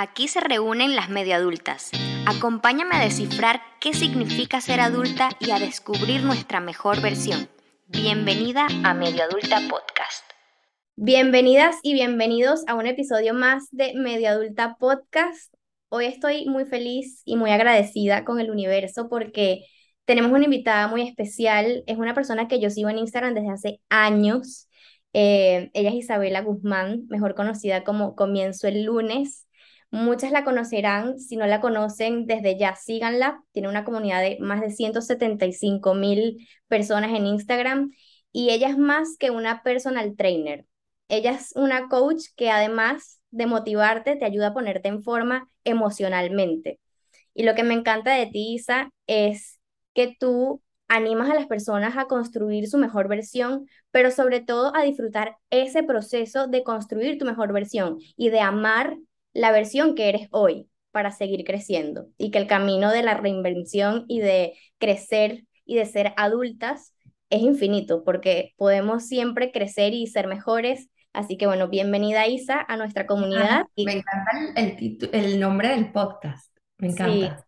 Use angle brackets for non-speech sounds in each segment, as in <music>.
Aquí se reúnen las medio adultas. Acompáñame a descifrar qué significa ser adulta y a descubrir nuestra mejor versión. Bienvenida a Medio Adulta Podcast. Bienvenidas y bienvenidos a un episodio más de Medio Adulta Podcast. Hoy estoy muy feliz y muy agradecida con el universo porque tenemos una invitada muy especial. Es una persona que yo sigo en Instagram desde hace años. Eh, ella es Isabela Guzmán, mejor conocida como Comienzo el lunes. Muchas la conocerán, si no la conocen, desde ya síganla. Tiene una comunidad de más de 175 mil personas en Instagram y ella es más que una personal trainer. Ella es una coach que además de motivarte, te ayuda a ponerte en forma emocionalmente. Y lo que me encanta de ti, Isa, es que tú animas a las personas a construir su mejor versión, pero sobre todo a disfrutar ese proceso de construir tu mejor versión y de amar la versión que eres hoy para seguir creciendo y que el camino de la reinvención y de crecer y de ser adultas es infinito porque podemos siempre crecer y ser mejores. Así que bueno, bienvenida Isa a nuestra comunidad. me encanta el, el, nombre del podcast, me encanta.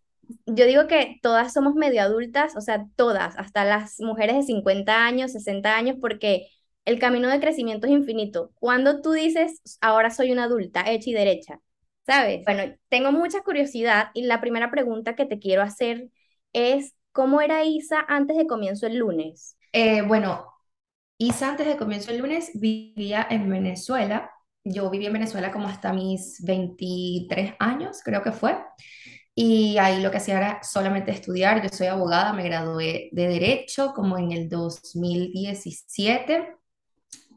Yo digo que todas somos medio adultas, o sea, todas, hasta las mujeres de 50 años, 60 años, porque el camino de crecimiento es infinito. Cuando tú dices, ahora soy una adulta, hecha y derecha, ¿sabes? Bueno, tengo mucha curiosidad y la primera pregunta que te quiero hacer es, ¿cómo era Isa antes de comienzo el lunes? Eh, bueno, Isa antes de comienzo el lunes vivía en Venezuela. Yo viví en Venezuela como hasta mis 23 años, creo que fue. Y ahí lo que hacía era solamente estudiar. Yo soy abogada, me gradué de Derecho como en el 2017.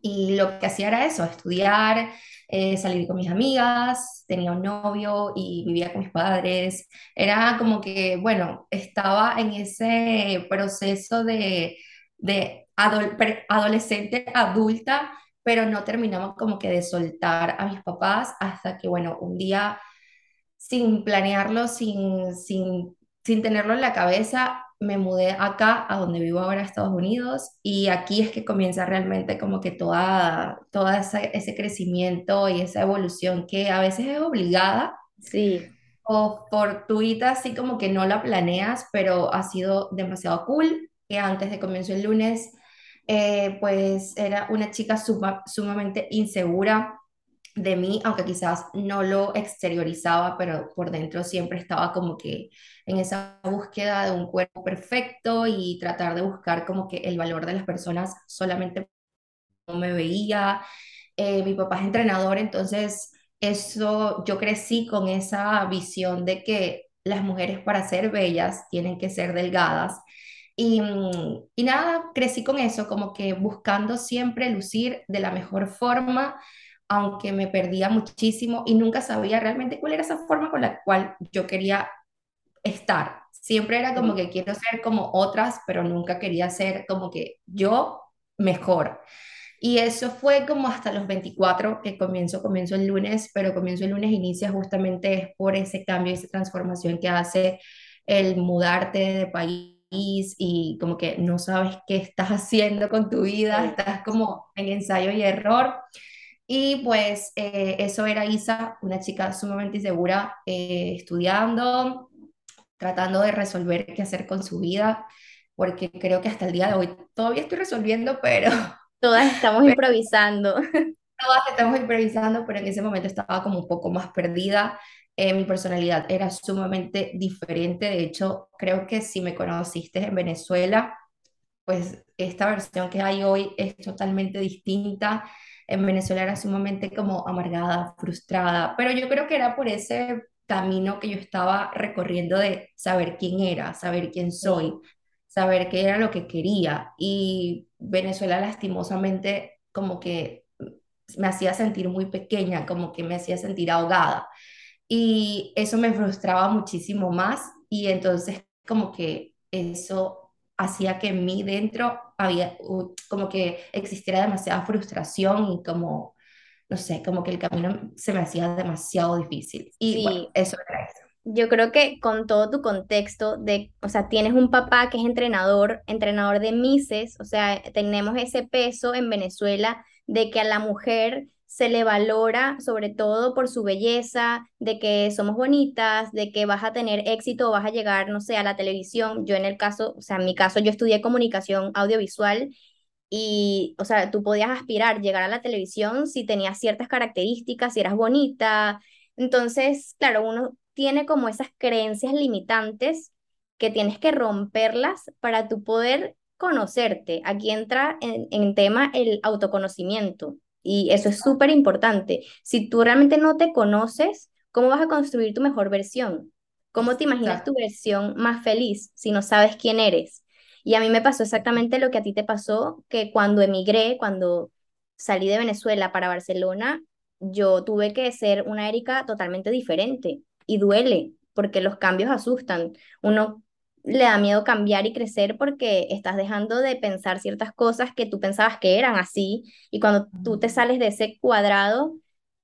Y lo que hacía era eso, estudiar, eh, salir con mis amigas, tenía un novio y vivía con mis padres. Era como que, bueno, estaba en ese proceso de, de adolescente adulta, pero no terminamos como que de soltar a mis papás hasta que, bueno, un día, sin planearlo, sin, sin, sin tenerlo en la cabeza, me mudé acá, a donde vivo ahora, Estados Unidos, y aquí es que comienza realmente como que toda, toda ese crecimiento y esa evolución que a veces es obligada. Sí. O fortuita, así como que no la planeas, pero ha sido demasiado cool. Que antes de comienzo el lunes, eh, pues era una chica sumamente insegura, de mí, aunque quizás no lo exteriorizaba, pero por dentro siempre estaba como que en esa búsqueda de un cuerpo perfecto y tratar de buscar como que el valor de las personas solamente no me veía. Eh, mi papá es entrenador, entonces eso yo crecí con esa visión de que las mujeres para ser bellas tienen que ser delgadas. Y, y nada, crecí con eso, como que buscando siempre lucir de la mejor forma aunque me perdía muchísimo y nunca sabía realmente cuál era esa forma con la cual yo quería estar. Siempre era como que quiero ser como otras, pero nunca quería ser como que yo mejor. Y eso fue como hasta los 24 que comienzo, comienzo el lunes, pero comienzo el lunes inicia justamente por ese cambio, esa transformación que hace el mudarte de país y como que no sabes qué estás haciendo con tu vida, estás como en ensayo y error. Y pues eh, eso era Isa, una chica sumamente insegura, eh, estudiando, tratando de resolver qué hacer con su vida, porque creo que hasta el día de hoy todavía estoy resolviendo, pero... <laughs> Todas estamos <laughs> improvisando. Todas estamos improvisando, pero en ese momento estaba como un poco más perdida. Eh, mi personalidad era sumamente diferente. De hecho, creo que si me conociste en Venezuela, pues esta versión que hay hoy es totalmente distinta en Venezuela era sumamente como amargada, frustrada, pero yo creo que era por ese camino que yo estaba recorriendo de saber quién era, saber quién soy, saber qué era lo que quería. Y Venezuela lastimosamente como que me hacía sentir muy pequeña, como que me hacía sentir ahogada. Y eso me frustraba muchísimo más y entonces como que eso hacía que en mí dentro había como que existiera demasiada frustración y como, no sé, como que el camino se me hacía demasiado difícil. Y bueno, eso era eso. Yo creo que con todo tu contexto de, o sea, tienes un papá que es entrenador, entrenador de Mises, o sea, tenemos ese peso en Venezuela de que a la mujer se le valora sobre todo por su belleza, de que somos bonitas, de que vas a tener éxito vas a llegar, no sé, a la televisión. Yo en el caso, o sea, en mi caso yo estudié comunicación audiovisual y, o sea, tú podías aspirar, llegar a la televisión si tenías ciertas características, si eras bonita. Entonces, claro, uno tiene como esas creencias limitantes que tienes que romperlas para tú poder conocerte. Aquí entra en, en tema el autoconocimiento. Y eso es súper importante. Si tú realmente no te conoces, ¿cómo vas a construir tu mejor versión? ¿Cómo te imaginas tu versión más feliz si no sabes quién eres? Y a mí me pasó exactamente lo que a ti te pasó, que cuando emigré, cuando salí de Venezuela para Barcelona, yo tuve que ser una Erika totalmente diferente y duele porque los cambios asustan. Uno le da miedo cambiar y crecer porque estás dejando de pensar ciertas cosas que tú pensabas que eran así y cuando tú te sales de ese cuadrado,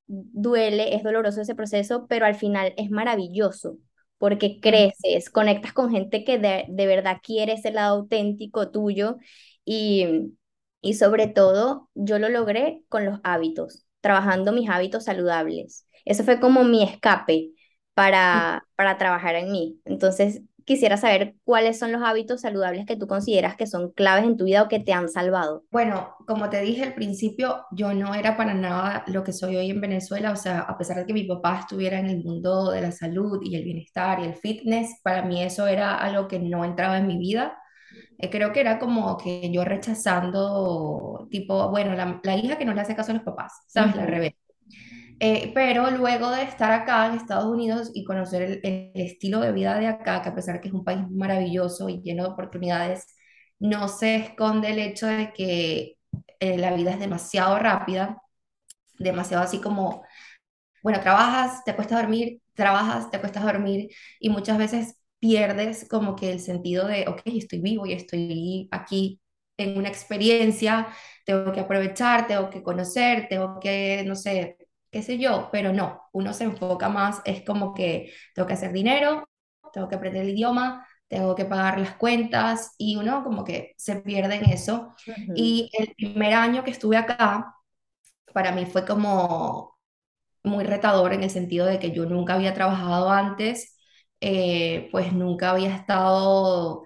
duele, es doloroso ese proceso, pero al final es maravilloso porque creces, conectas con gente que de, de verdad quiere ese lado auténtico tuyo y, y sobre todo yo lo logré con los hábitos, trabajando mis hábitos saludables. Eso fue como mi escape para, para trabajar en mí. Entonces, quisiera saber cuáles son los hábitos saludables que tú consideras que son claves en tu vida o que te han salvado. Bueno, como te dije al principio, yo no era para nada lo que soy hoy en Venezuela, o sea, a pesar de que mi papá estuviera en el mundo de la salud y el bienestar y el fitness, para mí eso era algo que no entraba en mi vida. Eh, creo que era como que yo rechazando, tipo, bueno, la, la hija que no le hace caso a los papás, ¿sabes? La rebelde. Eh, pero luego de estar acá en Estados Unidos y conocer el, el, estilo de vida de acá, que a pesar que es un país maravilloso y lleno de oportunidades, no se esconde el hecho de que eh, la vida es demasiado rápida, demasiado así como, bueno, trabajas, te cuesta dormir, trabajas, te cuesta dormir y muchas veces pierdes como que el sentido de, ok, estoy vivo y estoy aquí en una experiencia, tengo que aprovechar, tengo que conocer, tengo que, no sé, qué sé yo, pero no, uno se enfoca más, es como que tengo que hacer dinero, tengo que aprender el idioma, tengo que pagar las cuentas y uno como que se pierde en eso. Y el primer año que estuve acá, para mí fue como muy retador en el sentido de que yo nunca había trabajado antes, eh, pues nunca había estado,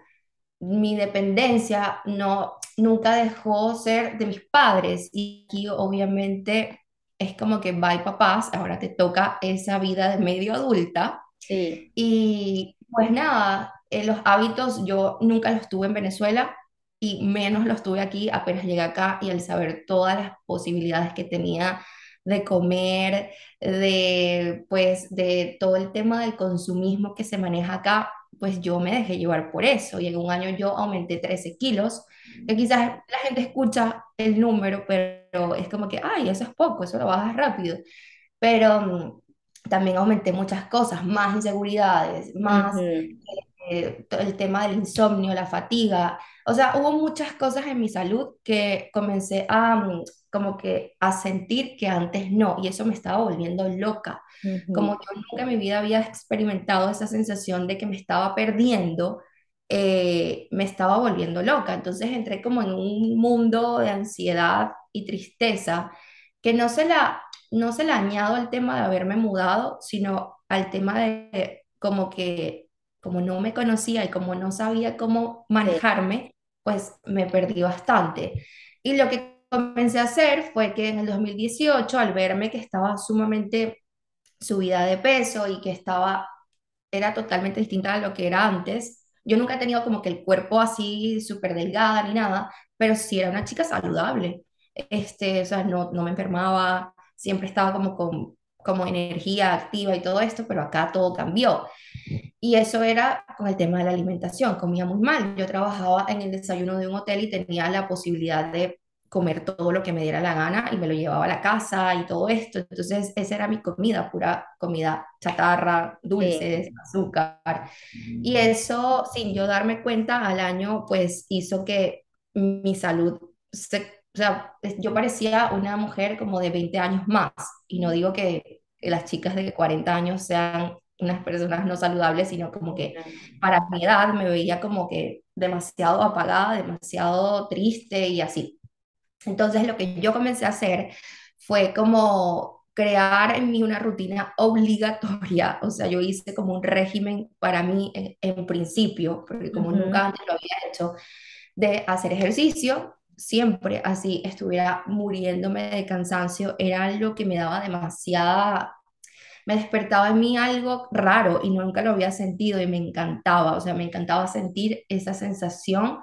mi dependencia no, nunca dejó ser de mis padres y aquí obviamente es como que bye papás, ahora te toca esa vida de medio adulta. Sí. Y pues nada, eh, los hábitos yo nunca los tuve en Venezuela y menos los tuve aquí apenas llegué acá y al saber todas las posibilidades que tenía de comer, de pues de todo el tema del consumismo que se maneja acá, pues yo me dejé llevar por eso y en un año yo aumenté 13 kilos, que quizás la gente escucha el número, pero es como que, ay, eso es poco, eso lo bajas rápido, pero mm, también aumenté muchas cosas, más inseguridades, más eh, el tema del insomnio, la fatiga, o sea, hubo muchas cosas en mi salud que comencé a mm, como que a sentir que antes no, y eso me estaba volviendo loca. Como yo nunca en mi vida había experimentado esa sensación de que me estaba perdiendo, eh, me estaba volviendo loca. Entonces entré como en un mundo de ansiedad y tristeza que no se la, no se la añado al tema de haberme mudado, sino al tema de como que como no me conocía y como no sabía cómo manejarme, pues me perdí bastante. Y lo que comencé a hacer fue que en el 2018, al verme que estaba sumamente subida de peso y que estaba, era totalmente distinta a lo que era antes, yo nunca he tenido como que el cuerpo así súper delgada ni nada, pero sí era una chica saludable. Este, o sea, no, no me enfermaba, siempre estaba como con como energía activa y todo esto, pero acá todo cambió. Y eso era con el tema de la alimentación, comía muy mal. Yo trabajaba en el desayuno de un hotel y tenía la posibilidad de comer todo lo que me diera la gana y me lo llevaba a la casa y todo esto. Entonces, esa era mi comida, pura comida chatarra, dulces, azúcar. Y eso, sin yo darme cuenta, al año, pues hizo que mi salud se o sea, yo parecía una mujer como de 20 años más, y no digo que, las chicas de 40 años sean unas personas no saludables, sino como que para mi edad me veía como que demasiado apagada, demasiado triste y así. Entonces lo que yo comencé a hacer fue como crear en mí una rutina obligatoria, o sea, yo hice como un régimen para mí en, en principio, porque como nunca antes lo había hecho, de hacer ejercicio, siempre así estuviera muriéndome de cansancio, era algo que me daba demasiada, me despertaba en mí algo raro y nunca lo había sentido y me encantaba, o sea, me encantaba sentir esa sensación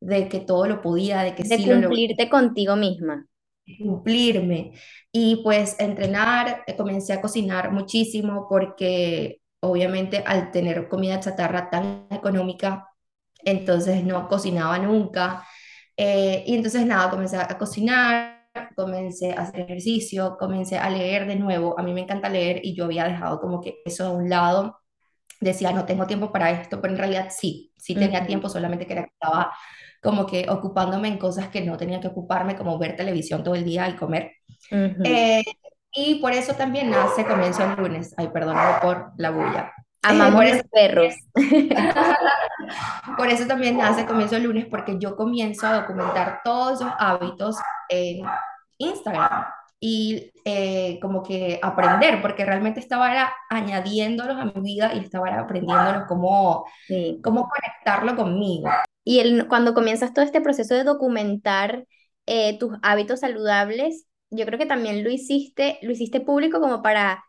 de que todo lo podía, de que De sí lo cumplirte contigo misma. cumplirme. Y pues entrenar, eh, comencé a cocinar muchísimo porque obviamente al tener comida chatarra tan económica, entonces no cocinaba nunca. Eh, y entonces nada, comencé a cocinar, comencé a hacer ejercicio, comencé a leer de nuevo. A mí me encanta leer y yo había dejado como que eso a un lado. Decía, no tengo tiempo para esto, pero en realidad sí, sí tenía Ujú, tiempo, solamente que era que estaba como que ocupándome en cosas que no tenía que ocuparme, como ver televisión todo el día y comer. ujú. Eh, y por eso también nace Comienzo el lunes. Ay, perdóname por la bulla. Eh, Amamos los eso, perros. <laughs> por eso también nace Comienzo el lunes, porque yo comienzo a documentar todos esos hábitos en Instagram y eh, como que aprender, porque realmente estaba era añadiéndolos a mi vida y estaba era aprendiéndolos cómo, Sí. cómo conectarlo conmigo. Y el, cuando comienzas todo este proceso de documentar eh, tus hábitos saludables, yo creo que también lo hiciste, lo hiciste público como para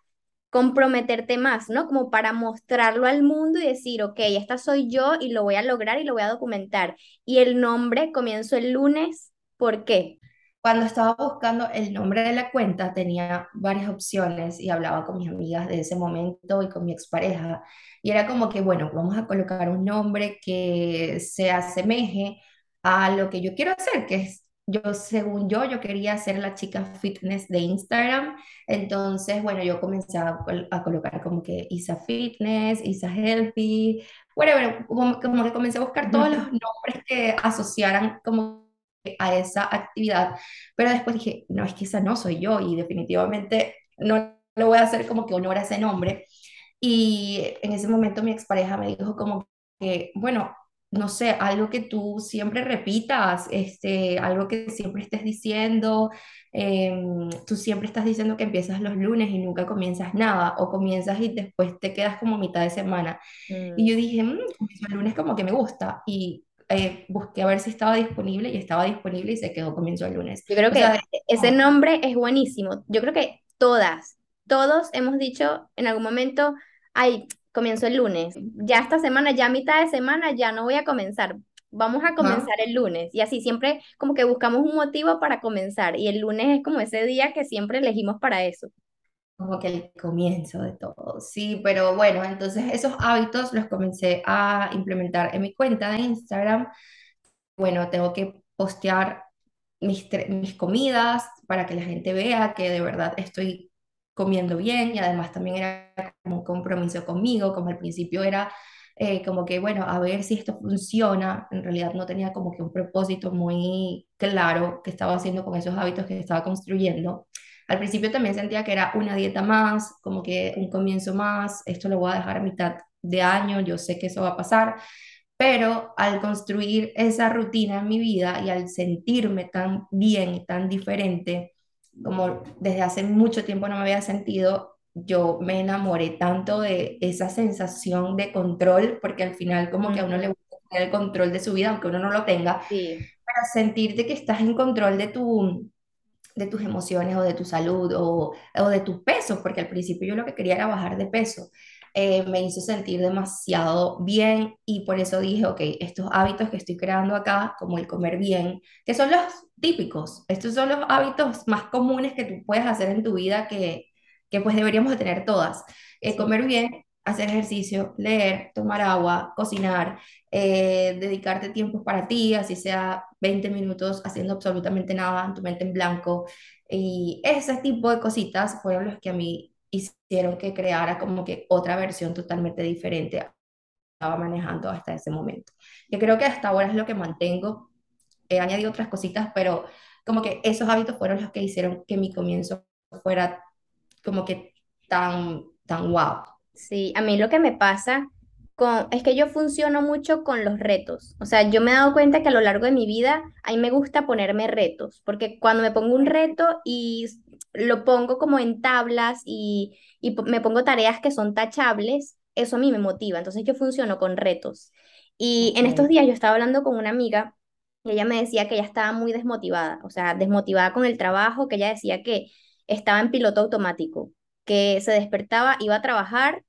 comprometerte más, ¿no? Como para mostrarlo al mundo y decir, ok, esta soy yo y lo voy a lograr y lo voy a documentar. Y el nombre comienzo el lunes, ¿por qué? Cuando estaba buscando el nombre de la cuenta, tenía varias opciones y hablaba con mis amigas de ese momento y con mi expareja. Y era como que, bueno, vamos a colocar un nombre que se asemeje a lo que yo quiero hacer, que es, yo, según yo, yo quería ser la chica fitness de Instagram. Entonces, bueno, yo comencé a, a colocar como que Isa Fitness, Isa Healthy, bueno, bueno, como, como que comencé a buscar todos los nombres que asociaran como a esa actividad pero después dije, no, es que esa no soy yo y definitivamente no le voy a hacer como que honor a ese nombre. Y en ese momento mi expareja me dijo como que, bueno, no sé, algo que tú siempre repitas, este, algo que siempre estés diciendo, em, tú siempre estás diciendo que empiezas los lunes y nunca comienzas nada, o comienzas y después te quedas como mitad de semana. Y Mm. yo dije, "Mm, comienzo el lunes como que me gusta, y eh, busqué a ver si estaba disponible y estaba disponible y se quedó comienzo el lunes. Yo creo O sea, que ese nombre es buenísimo. Yo creo que todas, todos hemos dicho en algún momento, ay, comienzo el lunes. Ya esta semana, ya mitad de semana, ya no voy a comenzar. Vamos a comenzar el lunes. Y así siempre como que buscamos un motivo para comenzar. Y el lunes es como ese día que siempre elegimos para eso. como que el comienzo de todo. Sí, pero bueno, entonces esos hábitos los comencé a implementar en mi cuenta de Instagram. Bueno, tengo que postear mis, mis comidas para que la gente vea que de verdad estoy comiendo bien y además también era como un compromiso conmigo, como al principio era eh, como que, bueno, a ver si esto funciona, en realidad no tenía como que un propósito muy claro que estaba haciendo con esos hábitos que estaba construyendo. Al principio también sentía que era una dieta más, como que un comienzo más, esto lo voy a dejar a mitad de año, yo sé que eso va a pasar, pero al construir esa rutina en mi vida y al sentirme tan bien y tan diferente, como desde hace mucho tiempo no me había sentido, yo me enamoré tanto de esa sensación de control, porque al final como que a uno le gusta tener el control de su vida, aunque uno no lo tenga, Sí. para sentirte que estás en control de tu, de tus emociones o de tu salud o, o de tu peso, porque al principio yo lo que quería era bajar de peso. Eh, me hizo sentir demasiado bien y por eso dije, ok, estos hábitos que estoy creando acá, como el comer bien, que son los típicos, estos son los hábitos más comunes que tú puedes hacer en tu vida que, que pues deberíamos de tener todas. Eh, Sí. comer bien, hacer ejercicio, leer, tomar agua, cocinar, eh, dedicarte tiempos para ti, así sea 20 minutos haciendo absolutamente nada, tu mente en blanco. Y ese tipo de cositas fueron los que a mí hicieron que creara como que otra versión totalmente diferente a estaba manejando hasta ese momento. Yo creo que hasta ahora es lo que mantengo. He añadido otras cositas, pero como que esos hábitos fueron los que hicieron que mi comienzo fuera como que tan, tan wow. Sí, a mí lo que me pasa con, es que yo funciono mucho con los retos. O sea, yo me he dado cuenta que a lo largo de mi vida a mí me gusta ponerme retos, porque cuando me pongo un reto y lo pongo como en tablas y, y me pongo tareas que son tachables, eso a mí me motiva. Entonces yo funciono con retos. Y en estos días yo estaba hablando con una amiga y ella me decía que ella estaba muy desmotivada, o sea, desmotivada con el trabajo, que ella decía que estaba en piloto automático, que se despertaba, iba a trabajar,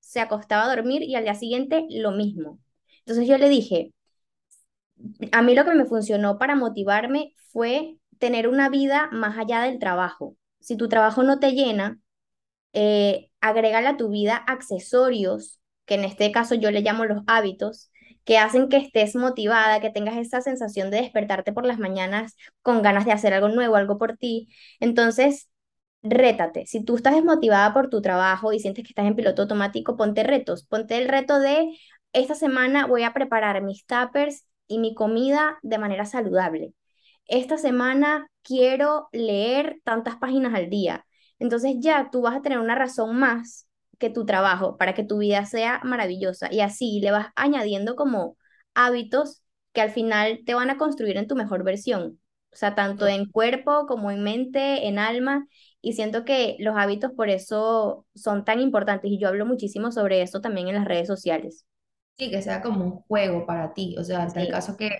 se acostaba a dormir y al día siguiente lo mismo. Entonces yo le dije, a mí lo que me funcionó para motivarme fue tener una vida más allá del trabajo. Si tu trabajo no te llena, eh, a tu vida accesorios, que en este caso yo le llamo los hábitos, que hacen que estés motivada, que tengas esa sensación de despertarte por las mañanas con ganas de hacer algo nuevo, algo por ti. Entonces, rétate. Si tú estás desmotivada por tu trabajo y sientes que estás en piloto automático, ponte retos. Ponte el reto de esta semana voy a preparar mis tuppers y mi comida de manera saludable. Esta semana quiero leer tantas páginas al día. Entonces ya tú vas a tener una razón más que tu trabajo, para que tu vida sea maravillosa. Y así le vas añadiendo como hábitos que al final te van a construir en tu mejor versión. O sea, tanto en cuerpo como en mente, en alma. Y siento que los hábitos por eso son tan importantes. Y yo hablo muchísimo sobre eso también en las redes sociales. Sí, que sea como un juego para ti. O sea, en el caso que,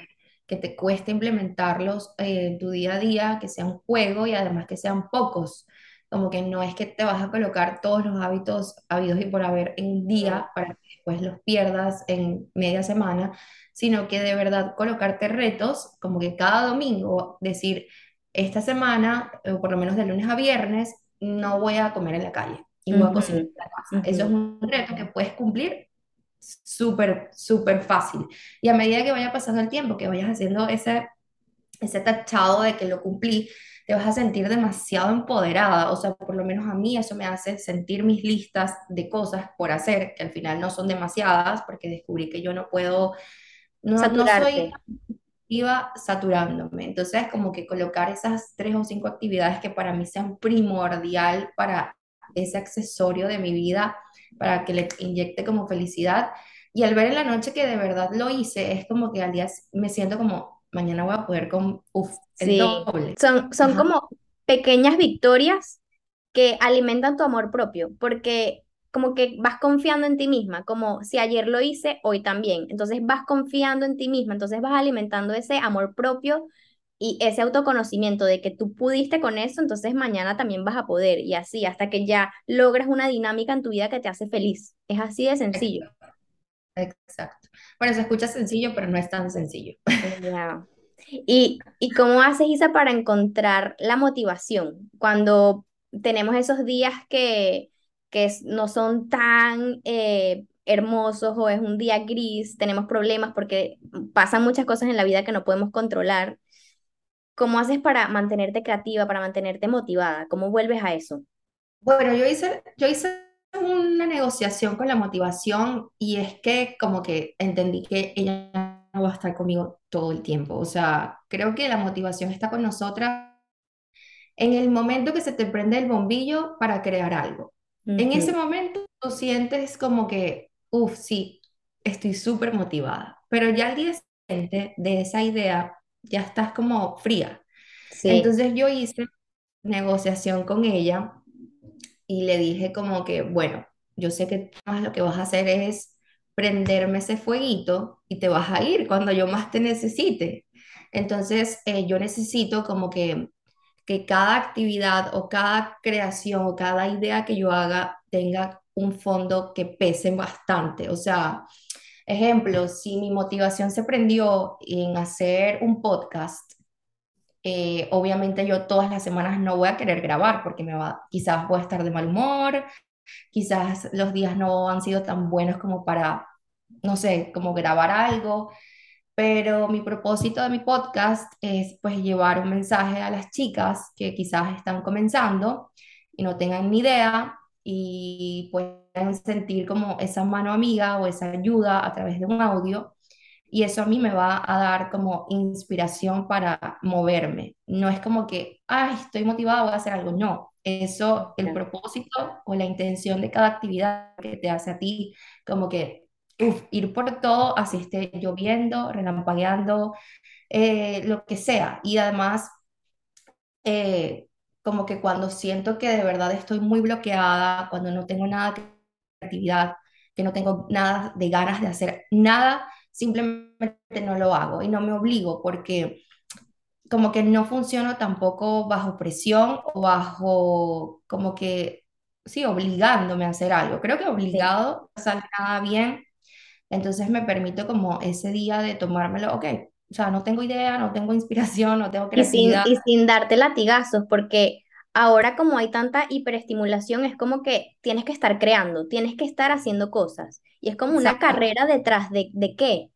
que te cueste implementarlos eh, en tu día a día, que sea un juego y además que sean pocos. Como que no es que te vas a colocar todos los hábitos habidos y por haber en un día para que después los pierdas en media semana, sino que de verdad colocarte retos, como que cada domingo decir, esta semana, o por lo menos de lunes a viernes, no voy a comer en la calle y voy a cocinar en la casa. Eso es un reto que puedes cumplir súper, súper fácil. Y a medida que vaya pasando el tiempo, que vayas haciendo ese, ese tachado de que lo cumplí, te vas a sentir demasiado empoderada, o sea, por lo menos a mí eso me hace sentir mis listas de cosas por hacer, que al final no son demasiadas, porque descubrí que yo no puedo, no, no soy iba saturándome. Entonces, como que colocar esas tres o cinco actividades que para mí sean primordial para ese accesorio de mi vida, para que le inyecte como felicidad. Y al ver en la noche que de verdad lo hice, es como que al día me siento como, mañana voy a poder con, uf, el doble. Son, son como pequeñas victorias que alimentan tu amor propio, porque como que vas confiando en ti misma, como si ayer lo hice, hoy también. Entonces vas confiando en ti misma, entonces vas alimentando ese amor propio y ese autoconocimiento de que tú pudiste con eso, entonces mañana también vas a poder y así hasta que ya logras una dinámica en tu vida que te hace feliz. Es así de sencillo. Exacto. Bueno, se escucha sencillo, pero no es tan sencillo. ¿Y, ¿Y cómo haces, Isa, para encontrar la motivación cuando tenemos esos días que, que no son tan eh, hermosos o es un día gris, tenemos problemas porque pasan muchas cosas en la vida que no podemos controlar? ¿Cómo haces para mantenerte creativa, para mantenerte motivada? ¿Cómo vuelves a eso? Bueno, yo hice, yo hice una negociación con la motivación y es que como que entendí que ella no va a estar conmigo todo el tiempo. O sea, creo que la motivación está con nosotras en el momento que se te prende el bombillo para crear algo. En ese momento tú sientes como que, uff, sí, estoy súper motivada, pero ya al día siguiente de esa idea ya estás como fría. Entonces yo hice negociación con ella y le dije como que, bueno, yo sé que más lo que vas a hacer es prenderme ese fueguito y te vas a ir cuando yo más te necesite. Entonces, eh, yo necesito como que, que cada actividad o cada creación o cada idea que yo haga tenga un fondo que pese bastante. O sea, ejemplo, si mi motivación se prendió en hacer un podcast, eh, obviamente yo todas las semanas no voy a querer grabar porque me va, quizás voy a estar de mal humor, quizás los días no han sido tan buenos como para, no sé, como grabar algo, pero mi propósito de mi podcast es pues llevar un mensaje a las chicas que quizás están comenzando y no tengan ni idea y puedan sentir como esa mano amiga o esa ayuda a través de un audio y eso a mí me va a dar como inspiración para moverme. No es como que, ay, estoy motivada, voy a hacer algo. No, eso, el propósito o la intención de cada actividad que te hace a ti, como que ir por todo, así esté lloviendo, relampagueando, eh, lo que sea. Y además, eh, como que cuando siento que de verdad estoy muy bloqueada, cuando no tengo nada de creatividad, que no tengo nada de ganas de hacer nada, simplemente no lo hago y no me obligo porque como que no funciono tampoco bajo presión o bajo como que, sí, obligándome a hacer algo. Creo que obligado no sale nada bien, entonces me permito como ese día de tomármelo, ok, o sea, no tengo idea, no tengo inspiración, no tengo Y sin, creatividad. y sin darte latigazos, porque ahora como hay tanta hiperestimulación, es como que tienes que estar creando, tienes que estar haciendo cosas. Y es como una carrera detrás de, de qué.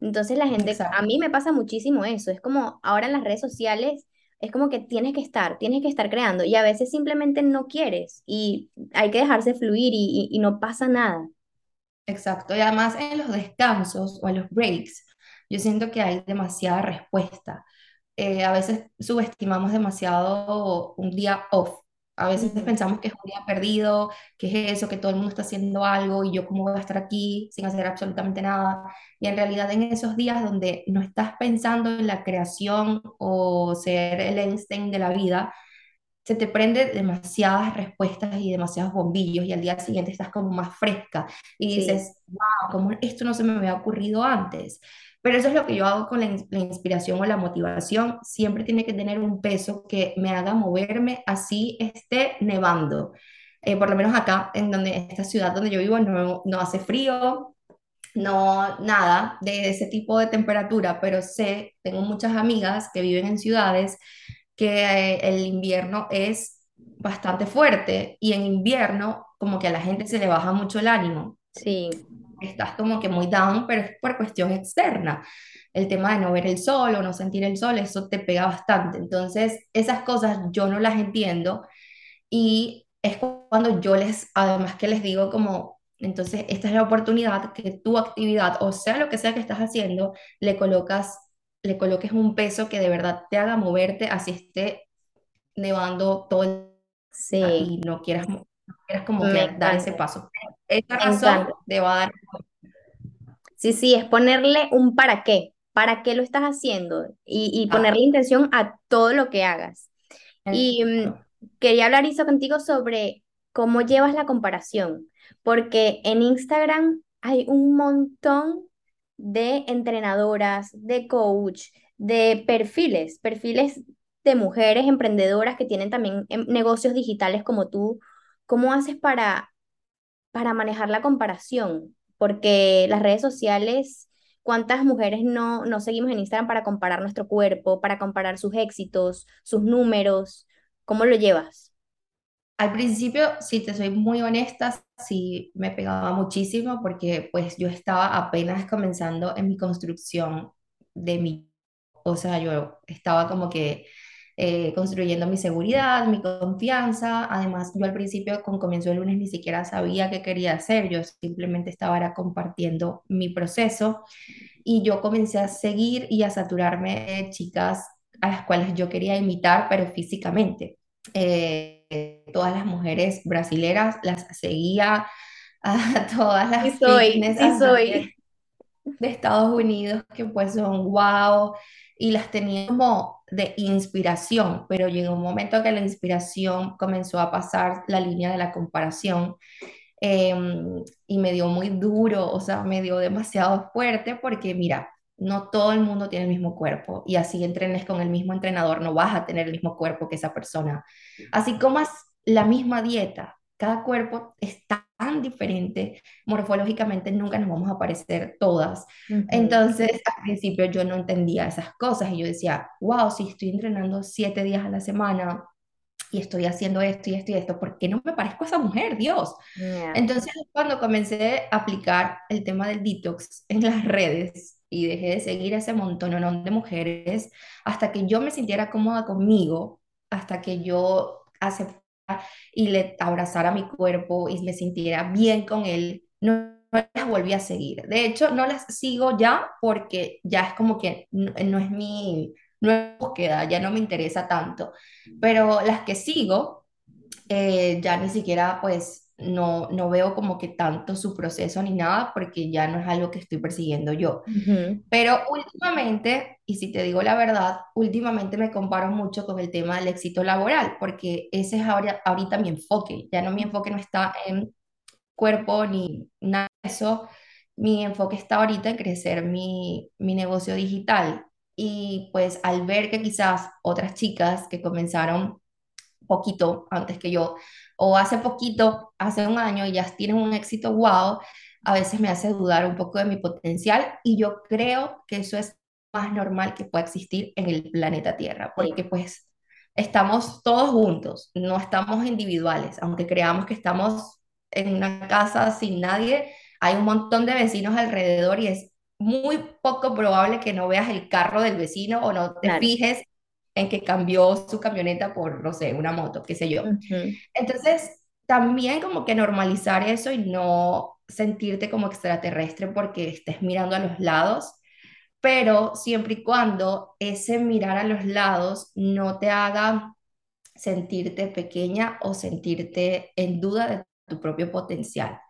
Entonces la gente, a mí me pasa muchísimo eso, es como ahora en las redes sociales, es como que tienes que estar, tienes que estar creando y a veces simplemente no quieres y hay que dejarse fluir y, y y no pasa nada. exacto. Y además en los descansos o en los breaks, yo siento que hay demasiada respuesta. Eh, a veces subestimamos demasiado un día off. A veces Ujú. pensamos que es un día perdido, que es eso, que todo el mundo está haciendo algo y yo cómo voy a estar aquí sin hacer absolutamente nada. Y en realidad en esos días donde no estás pensando en la creación o ser el Einstein de la vida, se te prende demasiadas respuestas y demasiados bombillos y al día siguiente estás como más fresca y Sí, dices, wow, ¿cómo esto no se me había ocurrido antes? Pero eso es lo que yo hago con la, la inspiración o la motivación. Siempre tiene que tener un peso que me haga moverme así esté nevando. Eh, por lo menos acá, en donde esta ciudad donde yo vivo, no, no hace frío, no nada de ese tipo de temperatura, pero sé, tengo muchas amigas que viven en ciudades que eh, el invierno es bastante fuerte y en invierno como que a la gente se le baja mucho el ánimo. sí, Estás como que muy down, pero es por cuestión externa. El tema de no ver el sol o no sentir el sol, eso te pega bastante. Entonces, esas cosas yo no las entiendo y es cuando yo les, además que les digo como, entonces esta es la oportunidad que tu actividad, o sea, lo que sea que estás haciendo, le colocas, le coloques un peso que de verdad te haga moverte, así esté nevando todo el sí, y no quieras, quieras como dar ese paso. Esa me razón encanta. te va a dar Sí, sí, es ponerle un para qué, para qué lo estás haciendo y, y ponerle intención a todo lo que hagas. Y mm, quería hablar, Isa, contigo sobre cómo llevas la comparación, porque en Instagram hay un montón de entrenadoras, de coach, de perfiles, perfiles de mujeres emprendedoras que tienen también em, negocios digitales como tú. ¿Cómo haces para para manejar la comparación, porque las redes sociales, ¿cuántas mujeres no, no seguimos en Instagram para comparar nuestro cuerpo, para comparar sus éxitos, sus números? ¿Cómo lo llevas? Al principio, si te soy muy honesta, sí me pegaba muchísimo porque pues yo estaba apenas comenzando en mi construcción de mi, o sea, yo estaba como que eh, construyendo mi seguridad, mi confianza. Además, yo al principio con comienzo el lunes ni siquiera sabía qué quería hacer, yo simplemente estaba era compartiendo mi proceso y yo comencé a seguir y a saturarme de chicas a las cuales yo quería imitar, pero físicamente. Eh, todas las mujeres brasileras las seguía, <laughs> a todas Sí las soy, fitness sí soy. de Estados Unidos que pues son wow y las tenía como de inspiración, pero llegó un momento que la inspiración comenzó a pasar la línea de la comparación em, y me dio muy duro, o sea, me dio demasiado fuerte porque mira, no todo el mundo tiene el mismo cuerpo y así entrenes con el mismo entrenador, no vas a tener el mismo cuerpo que esa persona. Así como es la misma dieta, cada cuerpo es tan diferente, morfológicamente nunca nos vamos a parecer todas. Entonces, al principio yo no entendía esas cosas y yo decía, wow, si estoy entrenando siete días a la semana y estoy haciendo esto y esto y esto, ¿por qué no me parezco a esa mujer, Dios? Entonces, cuando comencé a aplicar el tema del detox en las redes y dejé de seguir ese montón de mujeres hasta que yo me sintiera cómoda conmigo, hasta que yo aceptara y le abrazara mi cuerpo y me sintiera bien con él, no, las volví a seguir. De hecho, no las sigo ya porque ya es como que no, es mi, es búsqueda, ya no me interesa tanto. Pero las que sigo, eh, ya ni siquiera pues no, no veo como que tanto su proceso ni nada porque ya no es algo que estoy persiguiendo yo. Pero últimamente, y si te digo la verdad, últimamente me comparo mucho con el tema del éxito laboral porque ese es ahora, ahorita mi enfoque, ya no mi enfoque no está en cuerpo ni nada de eso, mi enfoque está ahorita en crecer mi, mi negocio digital. Y pues al ver que quizás otras chicas que comenzaron poquito antes que yo, o hace poquito, hace un año, y ya tienen un éxito wow, a veces me hace dudar un poco de mi potencial y yo creo que eso es más normal que pueda existir en el planeta Tierra, porque pues estamos todos juntos, no estamos individuales, aunque creamos que estamos en una casa sin nadie, hay un montón de vecinos alrededor y es muy poco probable que no veas el carro del vecino o no te fijes en que cambió su camioneta por, no sé, una moto, qué sé yo. Entonces, también como que normalizar eso y no sentirte como extraterrestre porque estés mirando a los lados, pero siempre y cuando ese mirar a los lados no te haga sentirte pequeña o sentirte en duda de tu propio potencial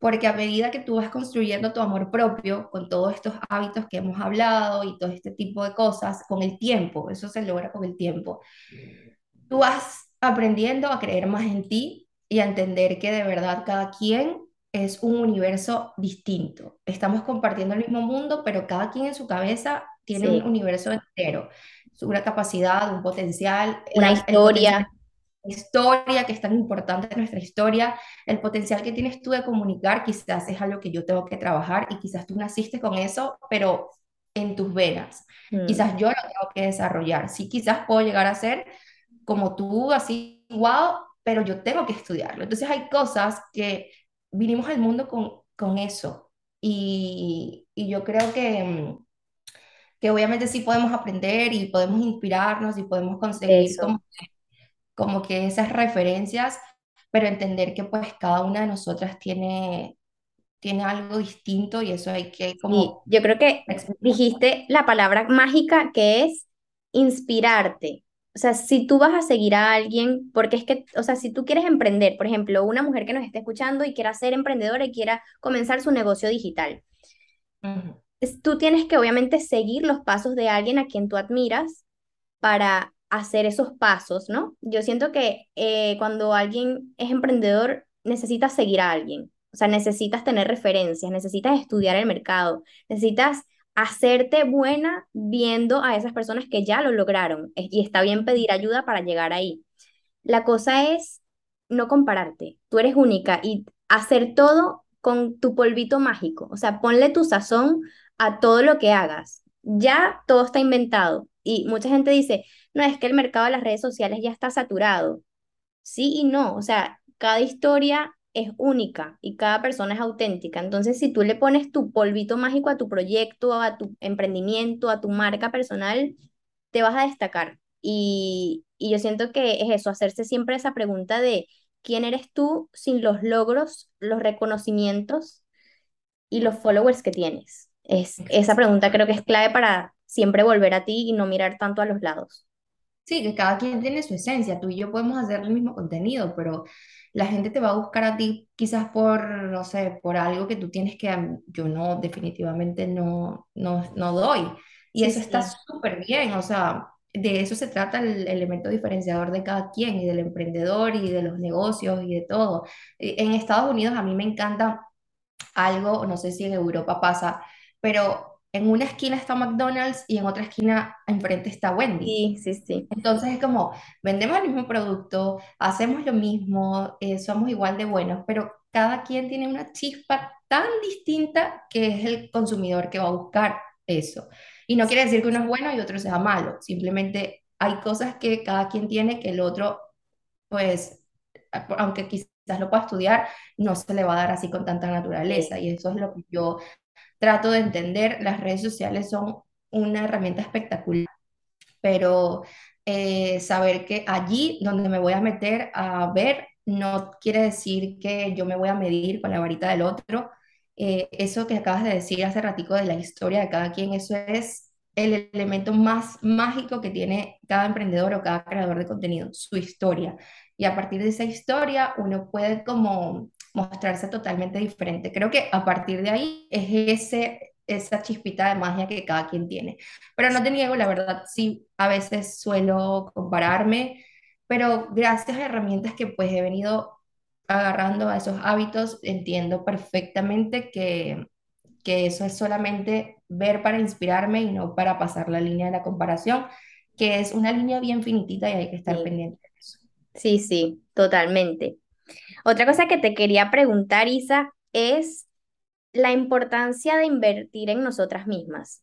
porque a medida que tú vas construyendo tu amor propio con todos estos hábitos que hemos hablado y todo este tipo de cosas, con el tiempo, eso se logra con el tiempo, tú vas aprendiendo a creer más en ti y a entender que de verdad cada quien es un universo distinto. Estamos compartiendo el mismo mundo, pero cada quien en su cabeza tiene un universo entero, una capacidad, un potencial, una historia historia que es tan importante nuestra historia, el potencial que tienes tú de comunicar quizás es algo que yo tengo que trabajar y quizás tú naciste con eso, pero en tus venas. Mm. Quizás yo lo tengo que desarrollar. Sí, quizás puedo llegar a ser como tú, así, wow, pero yo tengo que estudiarlo. Entonces hay cosas que vinimos al mundo con, con eso y, y yo creo que que obviamente sí podemos aprender y podemos inspirarnos y podemos conseguir como como que esas referencias, pero entender que pues cada una de nosotras tiene, tiene algo distinto y eso hay que como... yo creo que dijiste la palabra mágica que es inspirarte. O sea, si tú vas a seguir a alguien, porque es que, o sea, si tú quieres emprender, por ejemplo, una mujer que nos esté escuchando y quiera ser emprendedora y quiera comenzar su negocio digital, tú tienes que obviamente seguir los pasos de alguien a quien tú admiras para hacer esos pasos, ¿no? Yo siento que eh, cuando alguien es emprendedor, necesitas seguir a alguien, o sea, necesitas tener referencias, necesitas estudiar el mercado, necesitas hacerte buena viendo a esas personas que ya lo lograron y está bien pedir ayuda para llegar ahí. La cosa es no compararte, tú eres única y hacer todo con tu polvito mágico, o sea, ponle tu sazón a todo lo que hagas. Ya todo está inventado y mucha gente dice, no, es que el mercado de las redes sociales ya está saturado. Sí y no, o sea, cada historia es única y cada persona es auténtica. Entonces, si tú le pones tu polvito mágico a tu proyecto, a tu emprendimiento, a tu marca personal, te vas a destacar. Y, y yo siento que es eso, hacerse siempre esa pregunta de quién eres tú sin los logros, los reconocimientos y los followers que tienes. Es, esa pregunta creo que es clave para siempre volver a ti y no mirar tanto a los lados. Sí, que cada quien tiene su esencia, tú y yo podemos hacer el mismo contenido, pero la gente te va a buscar a ti quizás por, no sé, por algo que tú tienes que, yo no, definitivamente no, no, no doy. Y eso está súper bien, o sea, de eso se trata el elemento diferenciador de cada quien y del emprendedor y de los negocios y de todo. E, en Estados Unidos a mí me encanta algo, no sé si en Europa pasa, pero en una esquina está McDonald's y en otra esquina enfrente está Wendy. Sí, sí, sí. Entonces es como, vendemos el mismo producto, hacemos lo mismo, eh, somos igual de buenos, pero cada quien tiene una chispa tan distinta que es el consumidor que va a buscar eso. Y no quiere decir que uno es bueno y otro sea malo, simplemente hay cosas que cada quien tiene que el otro, pues, aunque quizás lo pueda estudiar, no se le va a dar así con tanta naturaleza. Y eso es lo que yo trato de entender, las redes sociales son una herramienta espectacular, pero eh, saber que allí donde me voy a meter a ver no quiere decir que yo me voy a medir con la varita del otro. Eh, eso que acabas de decir hace ratico de la historia de cada quien, eso es el elemento más mágico que tiene cada emprendedor o cada creador de contenido, su historia. y a partir de esa historia uno puede como mostrarse totalmente diferente. Creo que a partir de ahí es ese, esa chispita de magia que cada quien tiene. Pero no te niego, la verdad, sí, a veces suelo compararme, pero gracias a herramientas que pues he venido agarrando a esos hábitos, entiendo perfectamente que, que eso es solamente ver para inspirarme y no para pasar la línea de la comparación, que es una línea bien finitita y hay que estar pendiente de eso. Sí, sí, totalmente. Otra cosa que te quería preguntar, Isa, es la importancia de invertir en nosotras mismas.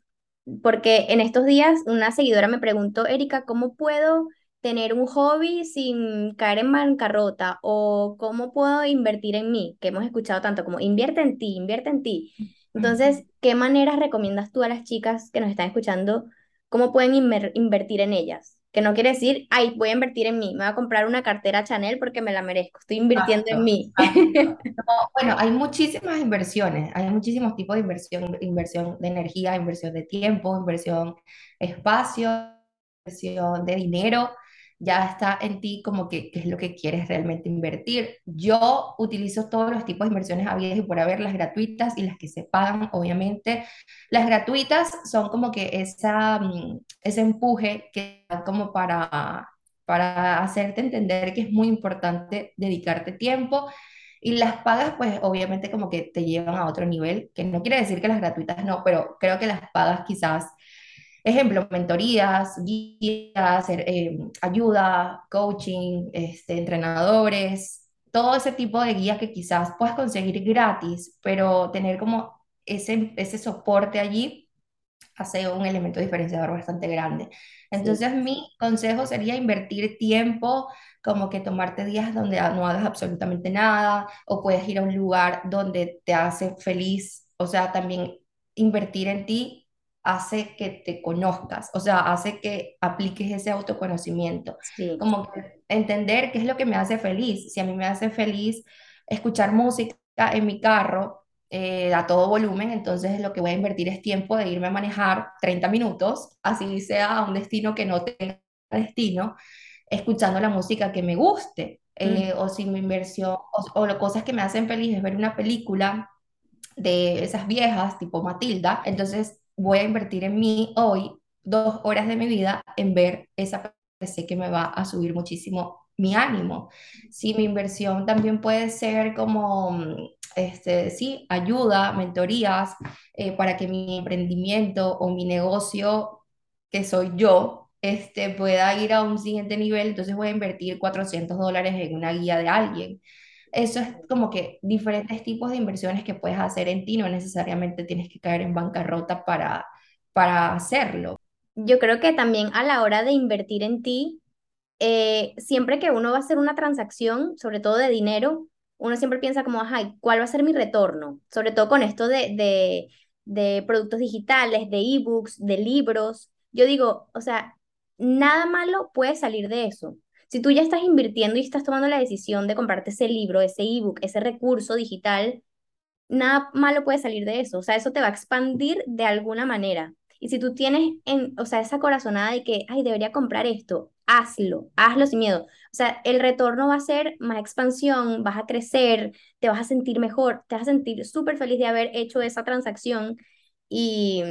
Porque en estos días una seguidora me preguntó, Erika, ¿cómo puedo tener un hobby sin caer en bancarrota? ¿O cómo puedo invertir en mí? Que hemos escuchado tanto como invierte en ti, invierte en ti. Entonces, ¿qué maneras recomiendas tú a las chicas que nos están escuchando? ¿Cómo pueden invertir en ellas? Que no quiere decir, ay, voy a invertir en mí, me voy a comprar una cartera Chanel porque me la merezco, estoy invirtiendo en mí. <laughs> bueno, hay muchísimas inversiones, hay muchísimos tipos de inversión, inversión de energía, inversión de tiempo, inversión espacio, inversión de dinero ya está en ti como que qué es lo que quieres realmente invertir. Yo utilizo todos los tipos de inversiones habidas y por haber, las gratuitas y las que se pagan, obviamente. Las gratuitas son como que esa, mm, ese empuje que como para, para hacerte entender que es muy importante dedicarte tiempo. Y las pagas, pues obviamente como que te llevan a otro nivel, que no quiere decir que las gratuitas no, pero creo que las pagas quizás Ejemplo, mentorías, guías, er, eh, ayuda, coaching, este, entrenadores, todo ese tipo de guías que quizás puedas conseguir gratis, pero tener como ese, ese soporte allí hace un elemento diferenciador bastante grande. Entonces, mi consejo sería invertir tiempo, como que tomarte días donde no hagas absolutamente nada, o puedes ir a un lugar donde te hace feliz, o sea, también invertir en ti hace que te conozcas, o sea, hace que apliques ese autoconocimiento. Como entender qué es lo que me hace feliz. Si a mí me hace feliz escuchar música en mi carro eh, a todo volumen, entonces lo que voy a invertir es tiempo de irme a manejar 30 minutos, así sea a un destino que no tenga destino, escuchando la música que me guste. Eh, o si mi inversión, o, o cosas que me hacen feliz es ver una película de esas viejas, tipo Matilda, entonces voy a invertir en mí hoy dos horas de mi vida en ver esa sé que me va a subir muchísimo mi ánimo. Si mi inversión también puede ser como, mm, este, sí, ayuda, mentorías, eh, para que mi emprendimiento o mi negocio, que soy yo, este, pueda ir a un siguiente nivel, entonces voy a invertir 400 dólares en una guía de alguien eso es como que diferentes tipos de inversiones que puedes hacer en ti, no necesariamente tienes que caer en bancarrota para, para hacerlo. Yo creo que también a la hora de invertir en ti, eh, siempre que uno va a hacer una transacción, sobre todo de dinero, uno siempre piensa como, ajá, ¿cuál va a ser mi retorno? Sobre todo con esto de, de, de productos digitales, de ebooks, de libros. Yo digo, o sea, nada malo puede salir de eso. Si tú ya estás invirtiendo y estás tomando la decisión de comprarte ese libro, ese ebook, ese recurso digital, nada malo puede salir de eso. O sea, eso te va a expandir de alguna manera. Y si tú tienes, en, o sea, esa corazonada de que, ay, debería comprar esto, hazlo, hazlo sin miedo. O sea, el retorno va a ser más expansión, vas a crecer, te vas a sentir mejor, te vas a sentir súper feliz de haber hecho esa transacción. Y,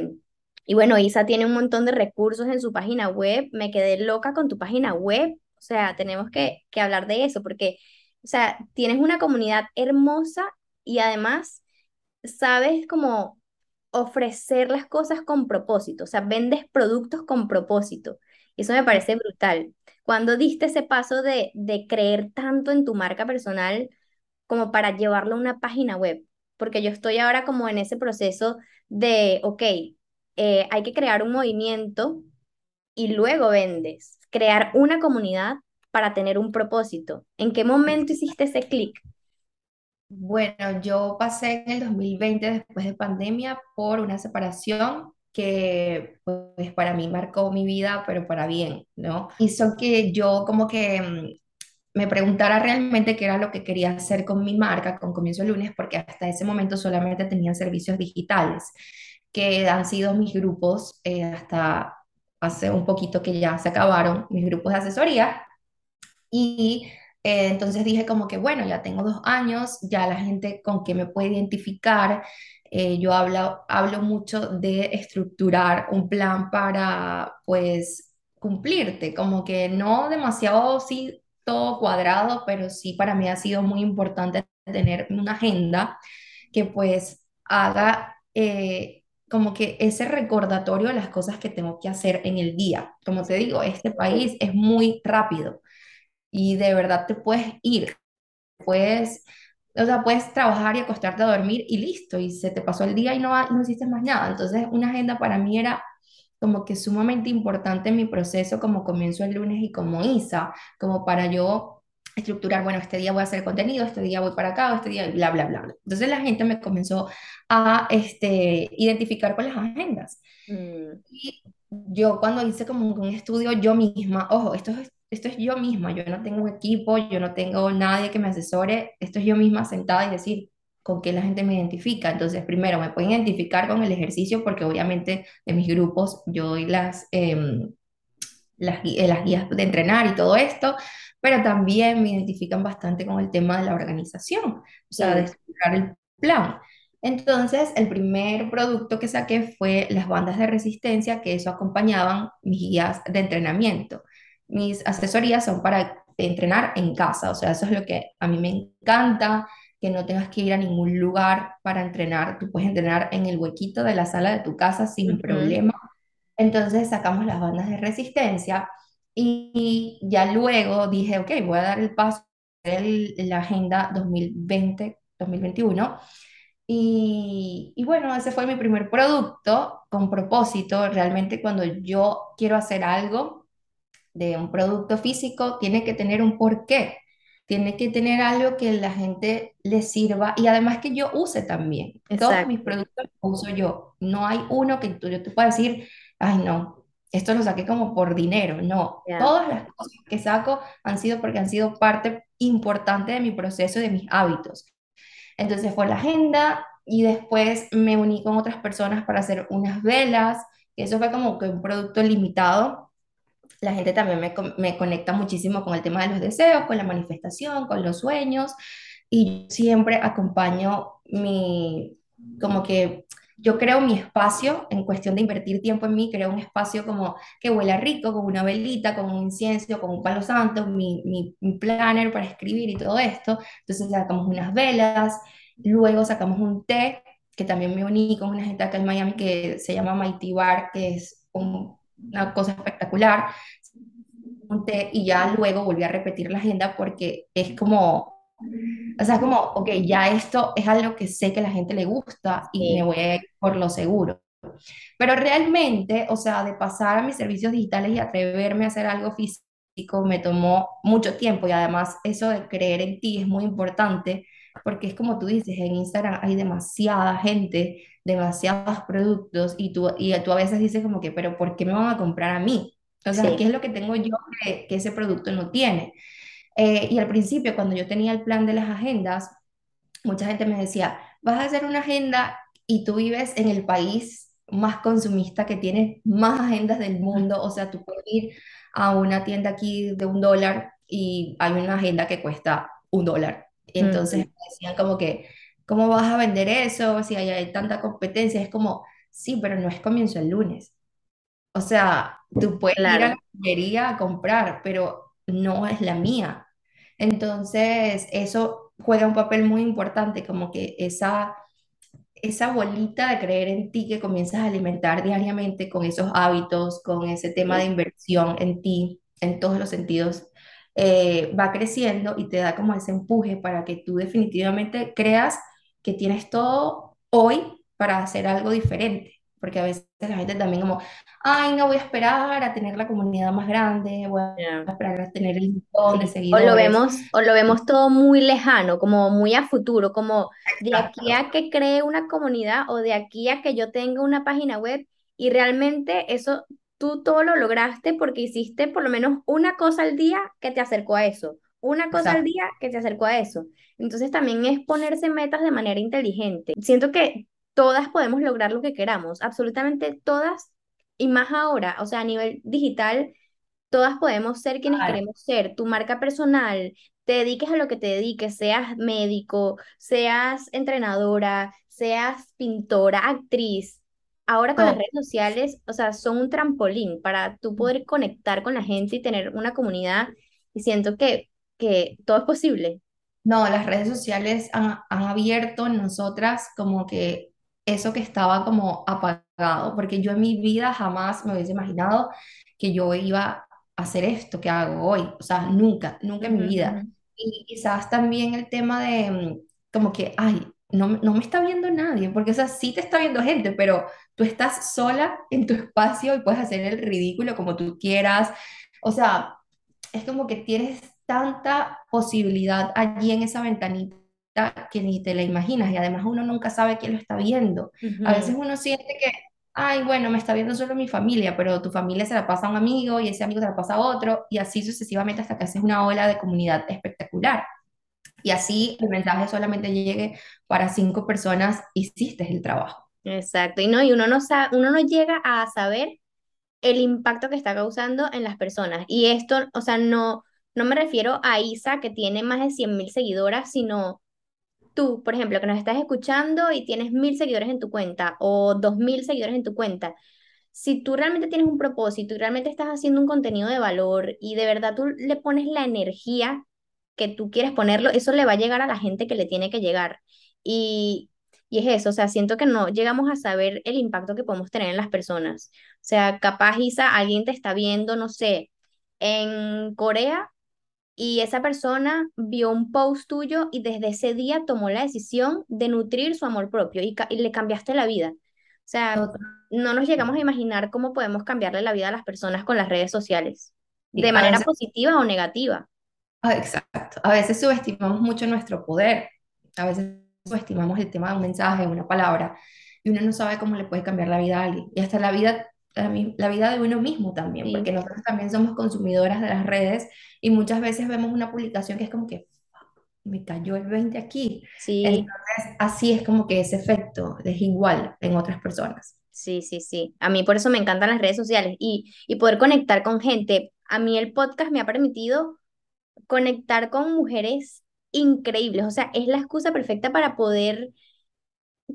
y bueno, Isa tiene un montón de recursos en su página web. Me quedé loca con tu página web. Sea, tenemos que, que hablar de eso porque, o sea, tienes una comunidad hermosa y además sabes cómo ofrecer las cosas con propósito, o sea, vendes productos con propósito. Eso me parece brutal. Cuando diste ese paso de, de creer tanto en tu marca personal como para llevarlo a una página web, porque yo estoy ahora como en ese proceso de, ok, eh, hay que crear un movimiento y luego vendes crear una comunidad para tener un propósito. ¿En qué momento hiciste ese clic? Bueno, yo pasé en el 2020, después de pandemia, por una separación que pues para mí marcó mi vida, pero para bien, ¿no? Hizo que yo como que mm, me preguntara realmente qué era lo que quería hacer con mi marca, con Comienzo el Lunes, porque hasta ese momento solamente tenía servicios digitales, que han sido mis grupos eh, hasta hace un poquito que ya se acabaron mis grupos de asesoría y Eh, entonces dije como que, bueno, ya tengo dos años, ya la gente con que me puede identificar. Eh, yo hablo, hablo mucho de estructurar un plan para, pues, cumplirte, como que no demasiado, sí, todo cuadrado, pero sí para mí ha sido muy importante tener una agenda que pues haga eh, como que ese recordatorio de las cosas que tengo que hacer en el día. Como te digo, este país es muy rápido y de verdad te puedes ir, puedes, o sea, puedes trabajar y acostarte a dormir y listo, y se te pasó el día y no, no hiciste más nada. Entonces, una agenda para mí era como que sumamente importante en mi proceso como comienzo el lunes y como ISA, como para yo estructurar, bueno, este día voy a hacer contenido, este día voy para acá, este día, bla, bla, bla, bla. Entonces la gente me comenzó a este, identificar con las agendas. Mm. Y yo cuando hice como un estudio yo misma, ojo, esto es, esto es yo misma, yo no tengo un equipo, yo no tengo nadie que me asesore, esto es yo misma sentada y decir con qué la gente me identifica. Entonces, primero me pueden identificar con el ejercicio porque obviamente de mis grupos yo doy las, em, las, eh, las guías de entrenar y todo esto, pero también me identifican bastante con el tema de la organización, o sea, de explicar el plan. Entonces, el primer producto que saqué fue las bandas de resistencia, que eso acompañaban mis guías de entrenamiento. Mis asesorías son para entrenar en casa, o sea, eso es lo que a mí me encanta, que no tengas que ir a ningún lugar para entrenar, tú puedes entrenar en el huequito de la sala de tu casa sin problema. Entonces sacamos las bandas de resistencia y ya luego dije, ok, voy a dar el paso de la agenda 2020-2021. Y, y, bueno, ese fue mi primer producto con propósito. Realmente cuando yo quiero hacer algo de un producto físico, tiene que tener un porqué. Tiene que tener algo que la gente le sirva y además que yo use también. Todos mis productos los uso yo. No hay uno que tú, yo te pueda decir, ay no, esto lo saqué como por dinero, no, todas las cosas que saco han sido porque han sido parte importante de mi proceso y de mis hábitos. Entonces fue la agenda y después me uní con otras personas para hacer unas velas, que eso fue como que un producto limitado. La gente también me, me conecta muchísimo con el tema de los deseos, con la manifestación, con los sueños y siempre acompaño mi, como que yo creo mi espacio en cuestión de invertir tiempo en mí, creo un espacio como que huela rico, con una velita, con un incienso, con un palo santo, mi, mi, planner para escribir y todo esto. Entonces sacamos unas velas, luego sacamos un té, que también me uní con una gente acá en Miami que se llama Mighty Bar, que es una cosa espectacular. Un té y ya luego volví a repetir la agenda porque es como o sea, como, ok, ya esto es algo que sé que la gente le gusta y me voy a ir por lo seguro. Pero realmente, o sea, de pasar a mis servicios digitales y atreverme a hacer algo físico me tomó mucho tiempo y además eso de creer en ti es muy importante porque es como tú dices, en Instagram hay demasiada gente, demasiados productos y tú, y tú a veces dices como que, pero ¿por qué me van a comprar a mí? O sea, ¿qué es lo que tengo yo que, que ese producto no tiene? Eh, y al principio, cuando yo tenía el plan de las agendas, mucha gente me decía, vas a hacer una agenda y tú vives en el país más consumista que tiene más agendas del mundo, o sea, tú puedes ir a una tienda aquí de un dólar y hay una agenda que cuesta un dólar. Entonces me decían como que, ¿cómo vas a vender eso si hay, tanta competencia? Es como, sí, pero no es comienzo el lunes. O sea, tú puedes ir a la librería a comprar, pero no es la mía. Entonces, eso juega un papel muy importante, como que esa, esa bolita de creer en ti que comienzas a alimentar diariamente con esos hábitos, con ese tema de inversión en ti, en todos los sentidos, eh, va creciendo y te da como ese empuje para que tú definitivamente creas que tienes todo hoy para hacer algo diferente porque a veces la gente también como, ay, no voy a esperar a tener la comunidad más grande, voy a esperar a tener el montón de seguidores. O lo vemos, o lo vemos todo muy lejano, como muy a futuro, como de aquí a que cree una comunidad o de aquí a que yo tenga una página web y realmente eso tú todo lo lograste porque hiciste por lo menos una cosa al día que te acercó a eso, una cosa al día que te acercó a eso. Entonces también es ponerse metas de manera inteligente. Siento que todas podemos lograr lo que queramos, absolutamente todas, y más ahora, o sea, a nivel digital, todas podemos ser quienes queremos ser, tu marca personal, te dediques a lo que te dediques, seas médico, seas entrenadora, seas pintora, actriz, ahora con las redes sociales, o sea, son un trampolín para tú poder conectar con la gente y tener una comunidad y siento que, que todo es posible. no, las redes sociales han, han abierto en nosotras como que eso que estaba como apagado, porque yo en mi vida jamás me hubiese imaginado que yo iba a hacer esto que hago hoy, o sea, nunca, nunca en mi vida. Y quizás también el tema de mm, como que, ay, no, no me está viendo nadie, porque o sea, sí te está viendo gente, pero tú estás sola en tu espacio y puedes hacer el ridículo como tú quieras. O sea, es como que tienes tanta posibilidad allí en esa ventanita que ni te la imaginas y además uno nunca sabe quién lo está viendo. A veces uno siente que, ay, bueno, me está viendo solo mi familia, pero tu familia se la pasa a un amigo y ese amigo se la pasa a otro y así sucesivamente hasta que haces una ola de comunidad espectacular. Y así el mensaje solamente llegue para cinco personas, hiciste el trabajo. Exacto, y no, y uno no sabe, uno no llega a saber el impacto que está causando en las personas. Y esto, o sea, no, no me refiero a Isa, que tiene más de 100.000 seguidoras, sino tú, por ejemplo, que nos estás escuchando y tienes mil seguidores en tu cuenta o dos mil seguidores en tu cuenta. Si tú realmente tienes un propósito y realmente estás haciendo un contenido de valor y de verdad tú le pones la energía que tú quieres ponerlo, eso le va a llegar a la gente que le tiene que llegar. Y, y es eso, o sea, siento que no llegamos a saber el impacto que podemos tener en las personas. O sea, capaz, Isa, alguien te está viendo, no sé, en Corea y esa persona vio un post tuyo y desde ese día tomó la decisión de nutrir su amor propio y, ca- y le cambiaste la vida. O sea, Total. no nos llegamos a imaginar cómo podemos cambiarle la vida a las personas con las redes sociales, de manera veces, positiva o negativa. ah, exacto, a veces subestimamos mucho nuestro poder, a veces subestimamos el tema de un mensaje, una palabra, y uno no sabe cómo le puede cambiar la vida a alguien, y hasta la vida, la, vida de uno mismo también, porque nosotros también somos consumidoras de las redes y muchas veces vemos una publicación que es como que me cayó el 20 aquí. sí, Entonces, así es como que ese efecto es igual en otras personas. sí, sí, sí. A mí por eso me encantan las redes sociales y, y poder conectar con gente. A mí el podcast me ha permitido conectar con mujeres increíbles. O sea, es la excusa perfecta para poder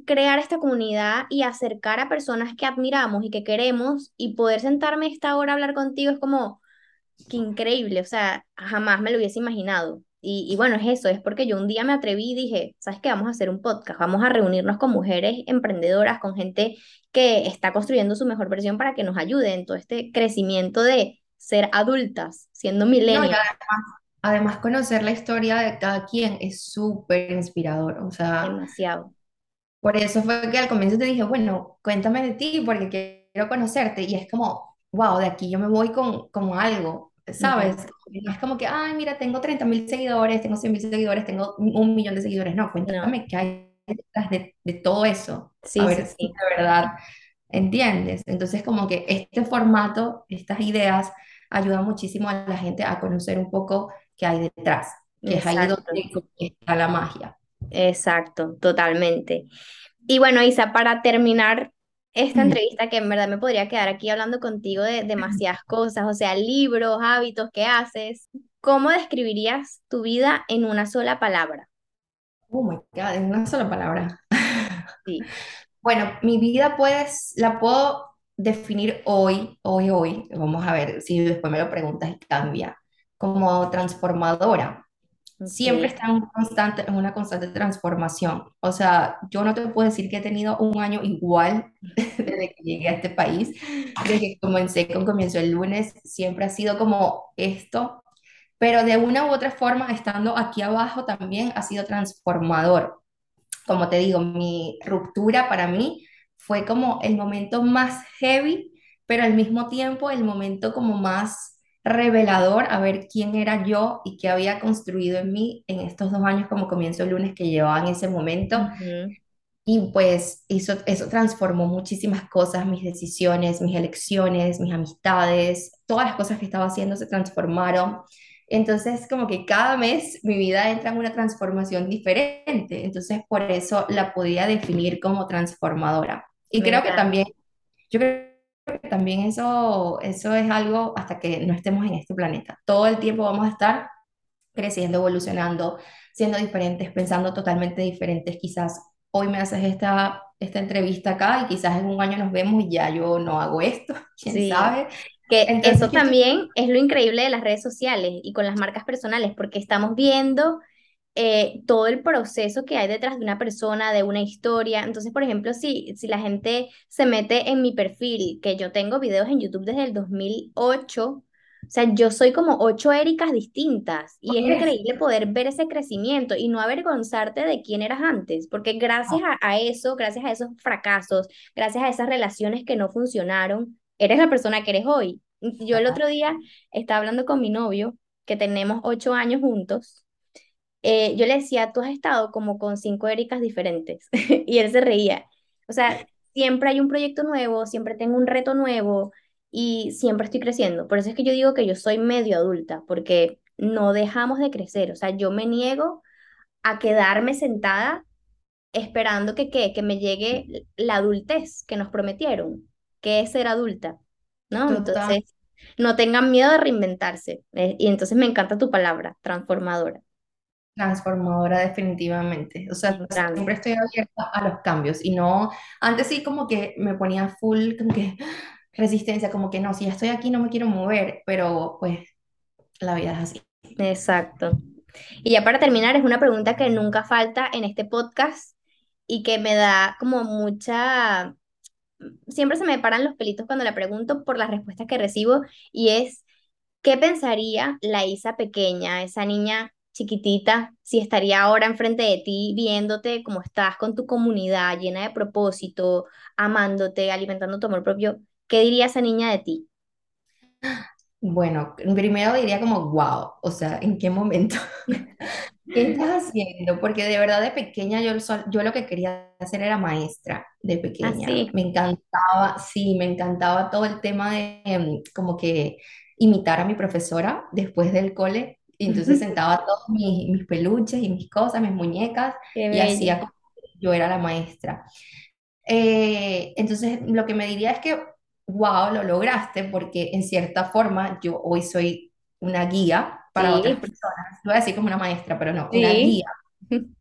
crear esta comunidad y acercar a personas que admiramos y que queremos y poder sentarme esta hora a hablar contigo es como que increíble, o sea, jamás me lo hubiese imaginado. Y, y bueno, es eso, es porque yo un día me atreví y dije, ¿sabes qué? Vamos a hacer un podcast, vamos a reunirnos con mujeres emprendedoras, con gente que está construyendo su mejor versión para que nos ayude en todo este crecimiento de ser adultas, siendo No, millennials, además, además conocer la historia de cada quien es súper inspirador. O sea, demasiado. Por eso fue que al comienzo te dije, bueno, cuéntame de ti porque quiero conocerte. Y es como, wow, de aquí yo me voy con, con algo, ¿sabes? No es como que, ay, mira, tengo treinta mil seguidores, tengo cien mil seguidores, tengo un millón de seguidores. No, cuéntame qué hay detrás de, de todo eso. A sí, sí, ver si sí, de verdad ¿Entiendes? Entonces, como que este formato, estas ideas, ayudan muchísimo a la gente a conocer un poco qué hay detrás, que es ahí donde exacto. está la magia. Exacto, totalmente. Y bueno, Isa, para terminar esta entrevista, que en verdad me podría quedar aquí hablando contigo de demasiadas cosas, o sea, libros, hábitos que haces, ¿cómo describirías tu vida en una sola palabra? Oh my God, en una sola palabra. Sí. <laughs> Bueno, mi vida pues la puedo definir hoy, hoy, hoy. Vamos a ver si después me lo preguntas y cambia. Como transformadora. Siempre está en, constante, en una constante transformación. O sea, yo no te puedo decir que he tenido un año igual <laughs> desde que llegué a este país. Desde que comencé con Comienzo el lunes, siempre ha sido como esto. Pero de una u otra forma, estando aquí abajo también ha sido transformador como te digo, mi ruptura para mí fue como el momento más heavy, pero al mismo tiempo el momento como más revelador a ver quién era yo y qué había construido en mí en estos dos años como comienzo el lunes que llevaba en ese momento. Y pues eso, eso transformó muchísimas cosas, mis decisiones, mis elecciones, mis amistades, todas las cosas que estaba haciendo se transformaron. Entonces, como que cada mes mi vida entra en una transformación diferente. Entonces, por eso la podía definir como transformadora. Y Me creo que también, yo creo que también eso, eso es algo hasta que no estemos en este planeta. Todo el tiempo vamos a estar creciendo, evolucionando, siendo diferentes, pensando totalmente diferentes. Quizás hoy me haces esta, esta entrevista acá y quizás en un año nos vemos y ya yo no hago esto, <laughs> quién Sí. sabe. Que Entonces, eso también es lo increíble de las redes sociales y con las marcas personales, porque estamos viendo eh, todo el proceso que hay detrás de una persona, de una historia. Entonces, por ejemplo, si, si la gente se mete en mi perfil, que yo tengo videos en YouTube desde el 2008, o sea, yo soy como ocho Éricas distintas y es increíble poder ver ese crecimiento y no avergonzarte de quién eras antes, porque gracias a, a eso, gracias a esos fracasos, gracias a esas relaciones que no funcionaron, eres la persona que eres hoy. Yo el otro día estaba hablando con mi novio, que tenemos ocho años juntos, eh, yo le decía, tú has estado como con cinco Éricas diferentes <laughs> y él se reía. O sea, siempre hay un proyecto nuevo, siempre tengo un reto nuevo y siempre estoy creciendo. Por eso es que yo digo que yo soy medio adulta, porque no dejamos de crecer. O sea, yo me niego a quedarme sentada esperando que, que, que me llegue la adultez que nos prometieron, que es ser adulta, ¿no? total. Entonces, no tengan miedo de reinventarse. eh, y entonces me encanta tu palabra, transformadora. Transformadora definitivamente. O sea, siempre estoy abierta a los cambios y no, antes sí como que me ponía full, como que resistencia, como que no, si ya estoy aquí no me quiero mover, pero pues la vida es así. Exacto. Y ya para terminar, es una pregunta que nunca falta en este podcast y que me da como mucha, siempre se me paran los pelitos cuando la pregunto por las respuestas que recibo y es, ¿qué pensaría la Isa pequeña, esa niña chiquitita, si estaría ahora enfrente de ti viéndote cómo estás con tu comunidad llena de propósito, amándote, alimentando tu amor propio? ¿Qué diría esa niña de ti? Bueno, primero diría como, wow, o sea, ¿en qué momento? <laughs> ¿Qué estás haciendo? Porque de verdad de pequeña yo, yo lo que quería hacer era maestra de pequeña. Así. Me encantaba, sí, me encantaba todo el tema de em, como que imitar a mi profesora después del cole. Y entonces sentaba todos mis, mis peluches y mis cosas, mis muñecas, <laughs> Qué y hacía como yo era la maestra. Eh, entonces, lo que me diría es que, wow, lo lograste, porque en cierta forma yo hoy soy una guía para otras Sí, personas. Lo voy a decir como una maestra, pero no, una sí. guía. <laughs>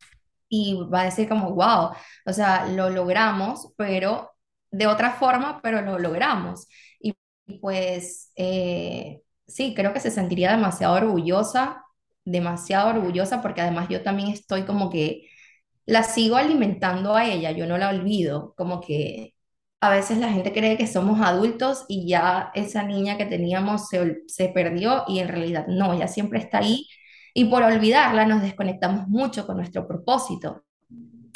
Y va a decir como, wow, o sea, lo logramos, pero de otra forma, pero lo logramos. Y, y pues, eh, sí, creo que se sentiría demasiado orgullosa, demasiado orgullosa, porque además yo también estoy como que la sigo alimentando a ella, yo no la olvido, como que a veces la gente cree que somos adultos y ya esa niña que teníamos se, se perdió y en realidad no, ella siempre está ahí y por olvidarla nos desconectamos mucho con nuestro propósito.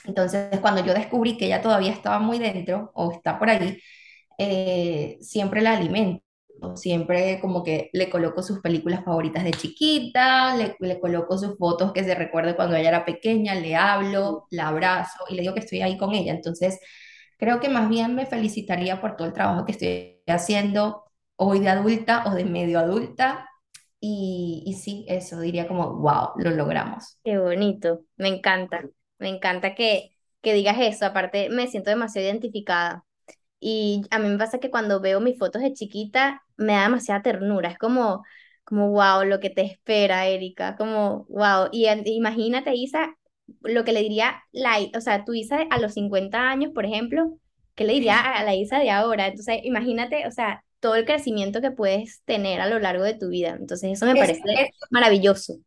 Entonces, cuando yo descubrí que ella todavía estaba muy dentro o está por ahí, eh, siempre la alimento. Siempre como que le coloco sus películas favoritas de chiquita, le, coloco sus fotos que se recuerde cuando ella era pequeña, le hablo, la abrazo y le digo que estoy ahí con ella. Entonces, creo que más bien me felicitaría por todo el trabajo que estoy haciendo hoy de adulta o de medio adulta. Y, y sí, eso diría como, wow, lo logramos. Qué bonito, me encanta, me encanta que, que digas eso, aparte me siento demasiado identificada y a mí me pasa que cuando veo mis fotos de chiquita me da demasiada ternura, es como, como wow, lo que te espera, Erika, como wow, y imagínate Isa, lo que le diría la, o sea, tu Isa a los 50 años, por ejemplo, ¿qué le diría a la Isa de ahora? Entonces, imagínate, o sea, todo el crecimiento que puedes tener a lo largo de tu vida, entonces eso me Es- parece es- maravilloso.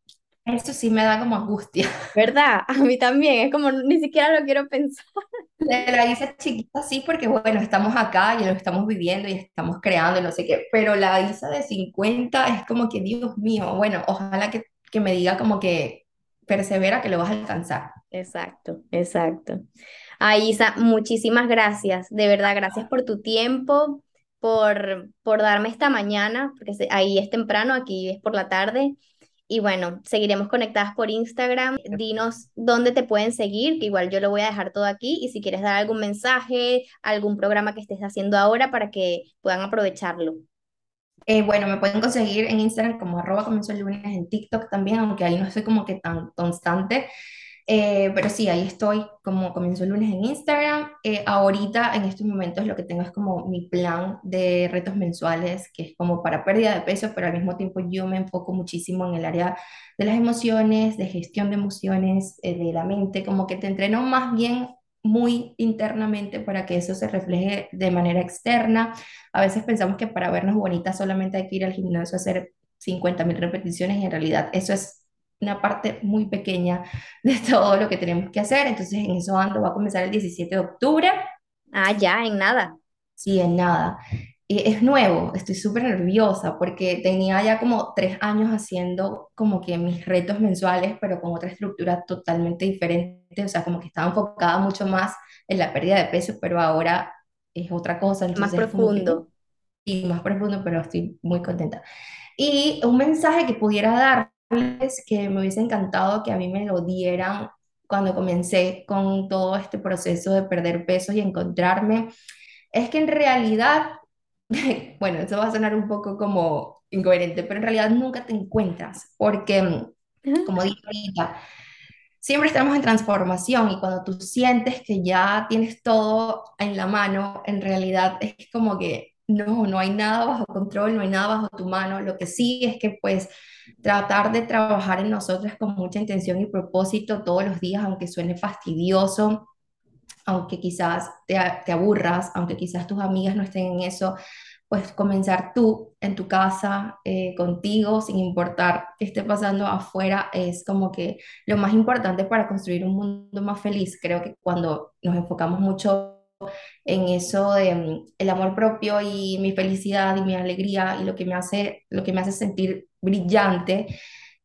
Eso sí me da como angustia. <laughs> ¿Verdad? A mí también, es como ni siquiera lo quiero pensar. De la Isa chiquita sí, porque bueno, estamos acá y lo estamos viviendo y estamos creando y no sé qué, pero la Isa de 50 es como que, Dios mío, bueno, ojalá que, que me diga como que persevera que lo vas a alcanzar. Exacto, exacto. Ay, Isa, muchísimas gracias, de verdad, gracias por tu tiempo, por, por darme esta mañana, porque ahí es temprano, aquí es por la tarde. Y bueno, seguiremos conectadas por Instagram. Dinos dónde te pueden seguir, que igual yo lo voy a dejar todo aquí. Y si quieres dar algún mensaje, algún programa que estés haciendo ahora para que puedan aprovecharlo. Eh, bueno, me pueden conseguir en Instagram como arroba comenzó el lunes, en TikTok también, aunque ahí no soy como que tan constante. Eh, pero sí, ahí estoy, como comenzó el lunes en Instagram. Eh, ahorita, en estos momentos, lo que tengo es como mi plan de retos mensuales, que es como para pérdida de peso, pero al mismo tiempo yo me enfoco muchísimo en el área de las emociones, de gestión de emociones, eh, de la mente, como que te entreno más bien muy internamente para que eso se refleje de manera externa. A veces pensamos que para vernos bonitas solamente hay que ir al gimnasio a hacer 50.000 repeticiones y en realidad eso es una parte muy pequeña de <laughs> todo lo que tenemos que hacer. Entonces en eso ando, va a comenzar el 17 de octubre. Ah, ya, en nada. Sí, en nada. Y es nuevo, estoy súper nerviosa porque tenía ya como tres años haciendo como que mis retos mensuales, pero con otra estructura totalmente diferente, o sea, como que estaba enfocada mucho más en la pérdida de peso, pero ahora es otra cosa, Más entonces que, profundo. y más profundo, pero estoy muy contenta. Y un mensaje que pudiera que me hubiese encantado que a mí me lo dieran cuando comencé con todo este proceso de perder peso y encontrarme, es que en realidad <laughs> bueno, eso va a sonar un poco como incoherente, pero en realidad nunca te encuentras, porque, como dije ahorita, siempre estamos en transformación y cuando tú sientes que ya tienes todo en la mano, en realidad es como que no, no hay nada bajo control, no hay nada bajo tu mano. Lo que sí es que pues tratar de trabajar en nosotras con mucha intención y propósito todos los días, aunque suene fastidioso, aunque quizás te, te aburras, aunque quizás tus amigas no estén en eso, pues comenzar tú en tu casa, eh, contigo, sin importar qué esté pasando afuera, es como que lo más importante para construir un mundo más feliz. Creo que cuando nos enfocamos mucho en eso de mm, el amor propio y mi felicidad y mi alegría y lo que me hace, lo que me hace sentir brillante,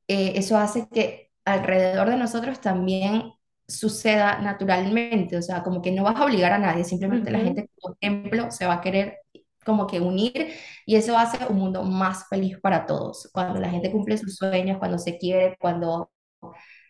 eh, eso hace que alrededor de nosotros también suceda naturalmente, o sea, como que no vas a obligar a nadie, simplemente la gente, por ejemplo, se va a querer como que unir y eso hace un mundo más feliz para todos. Cuando la gente cumple sus sueños, cuando se quiere, cuando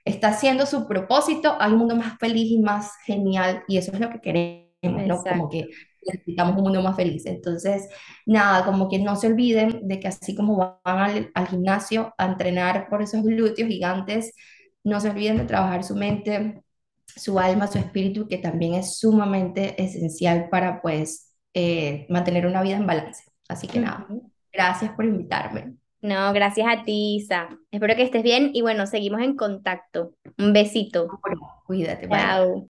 está haciendo su propósito, hay un mundo más feliz y más genial y eso es lo que queremos, ¿no? Como que necesitamos un mundo más feliz. Entonces, nada, como que no se olviden de que así como van al, al gimnasio a entrenar por esos glúteos gigantes, no se olviden de trabajar su mente, su alma, su espíritu, que también es sumamente esencial para pues eh, mantener una vida en balance. Así que nada, gracias por invitarme. No, gracias a ti, Isa. Espero que estés bien y bueno, seguimos en contacto. Un besito. Cuídate, bye. Chao.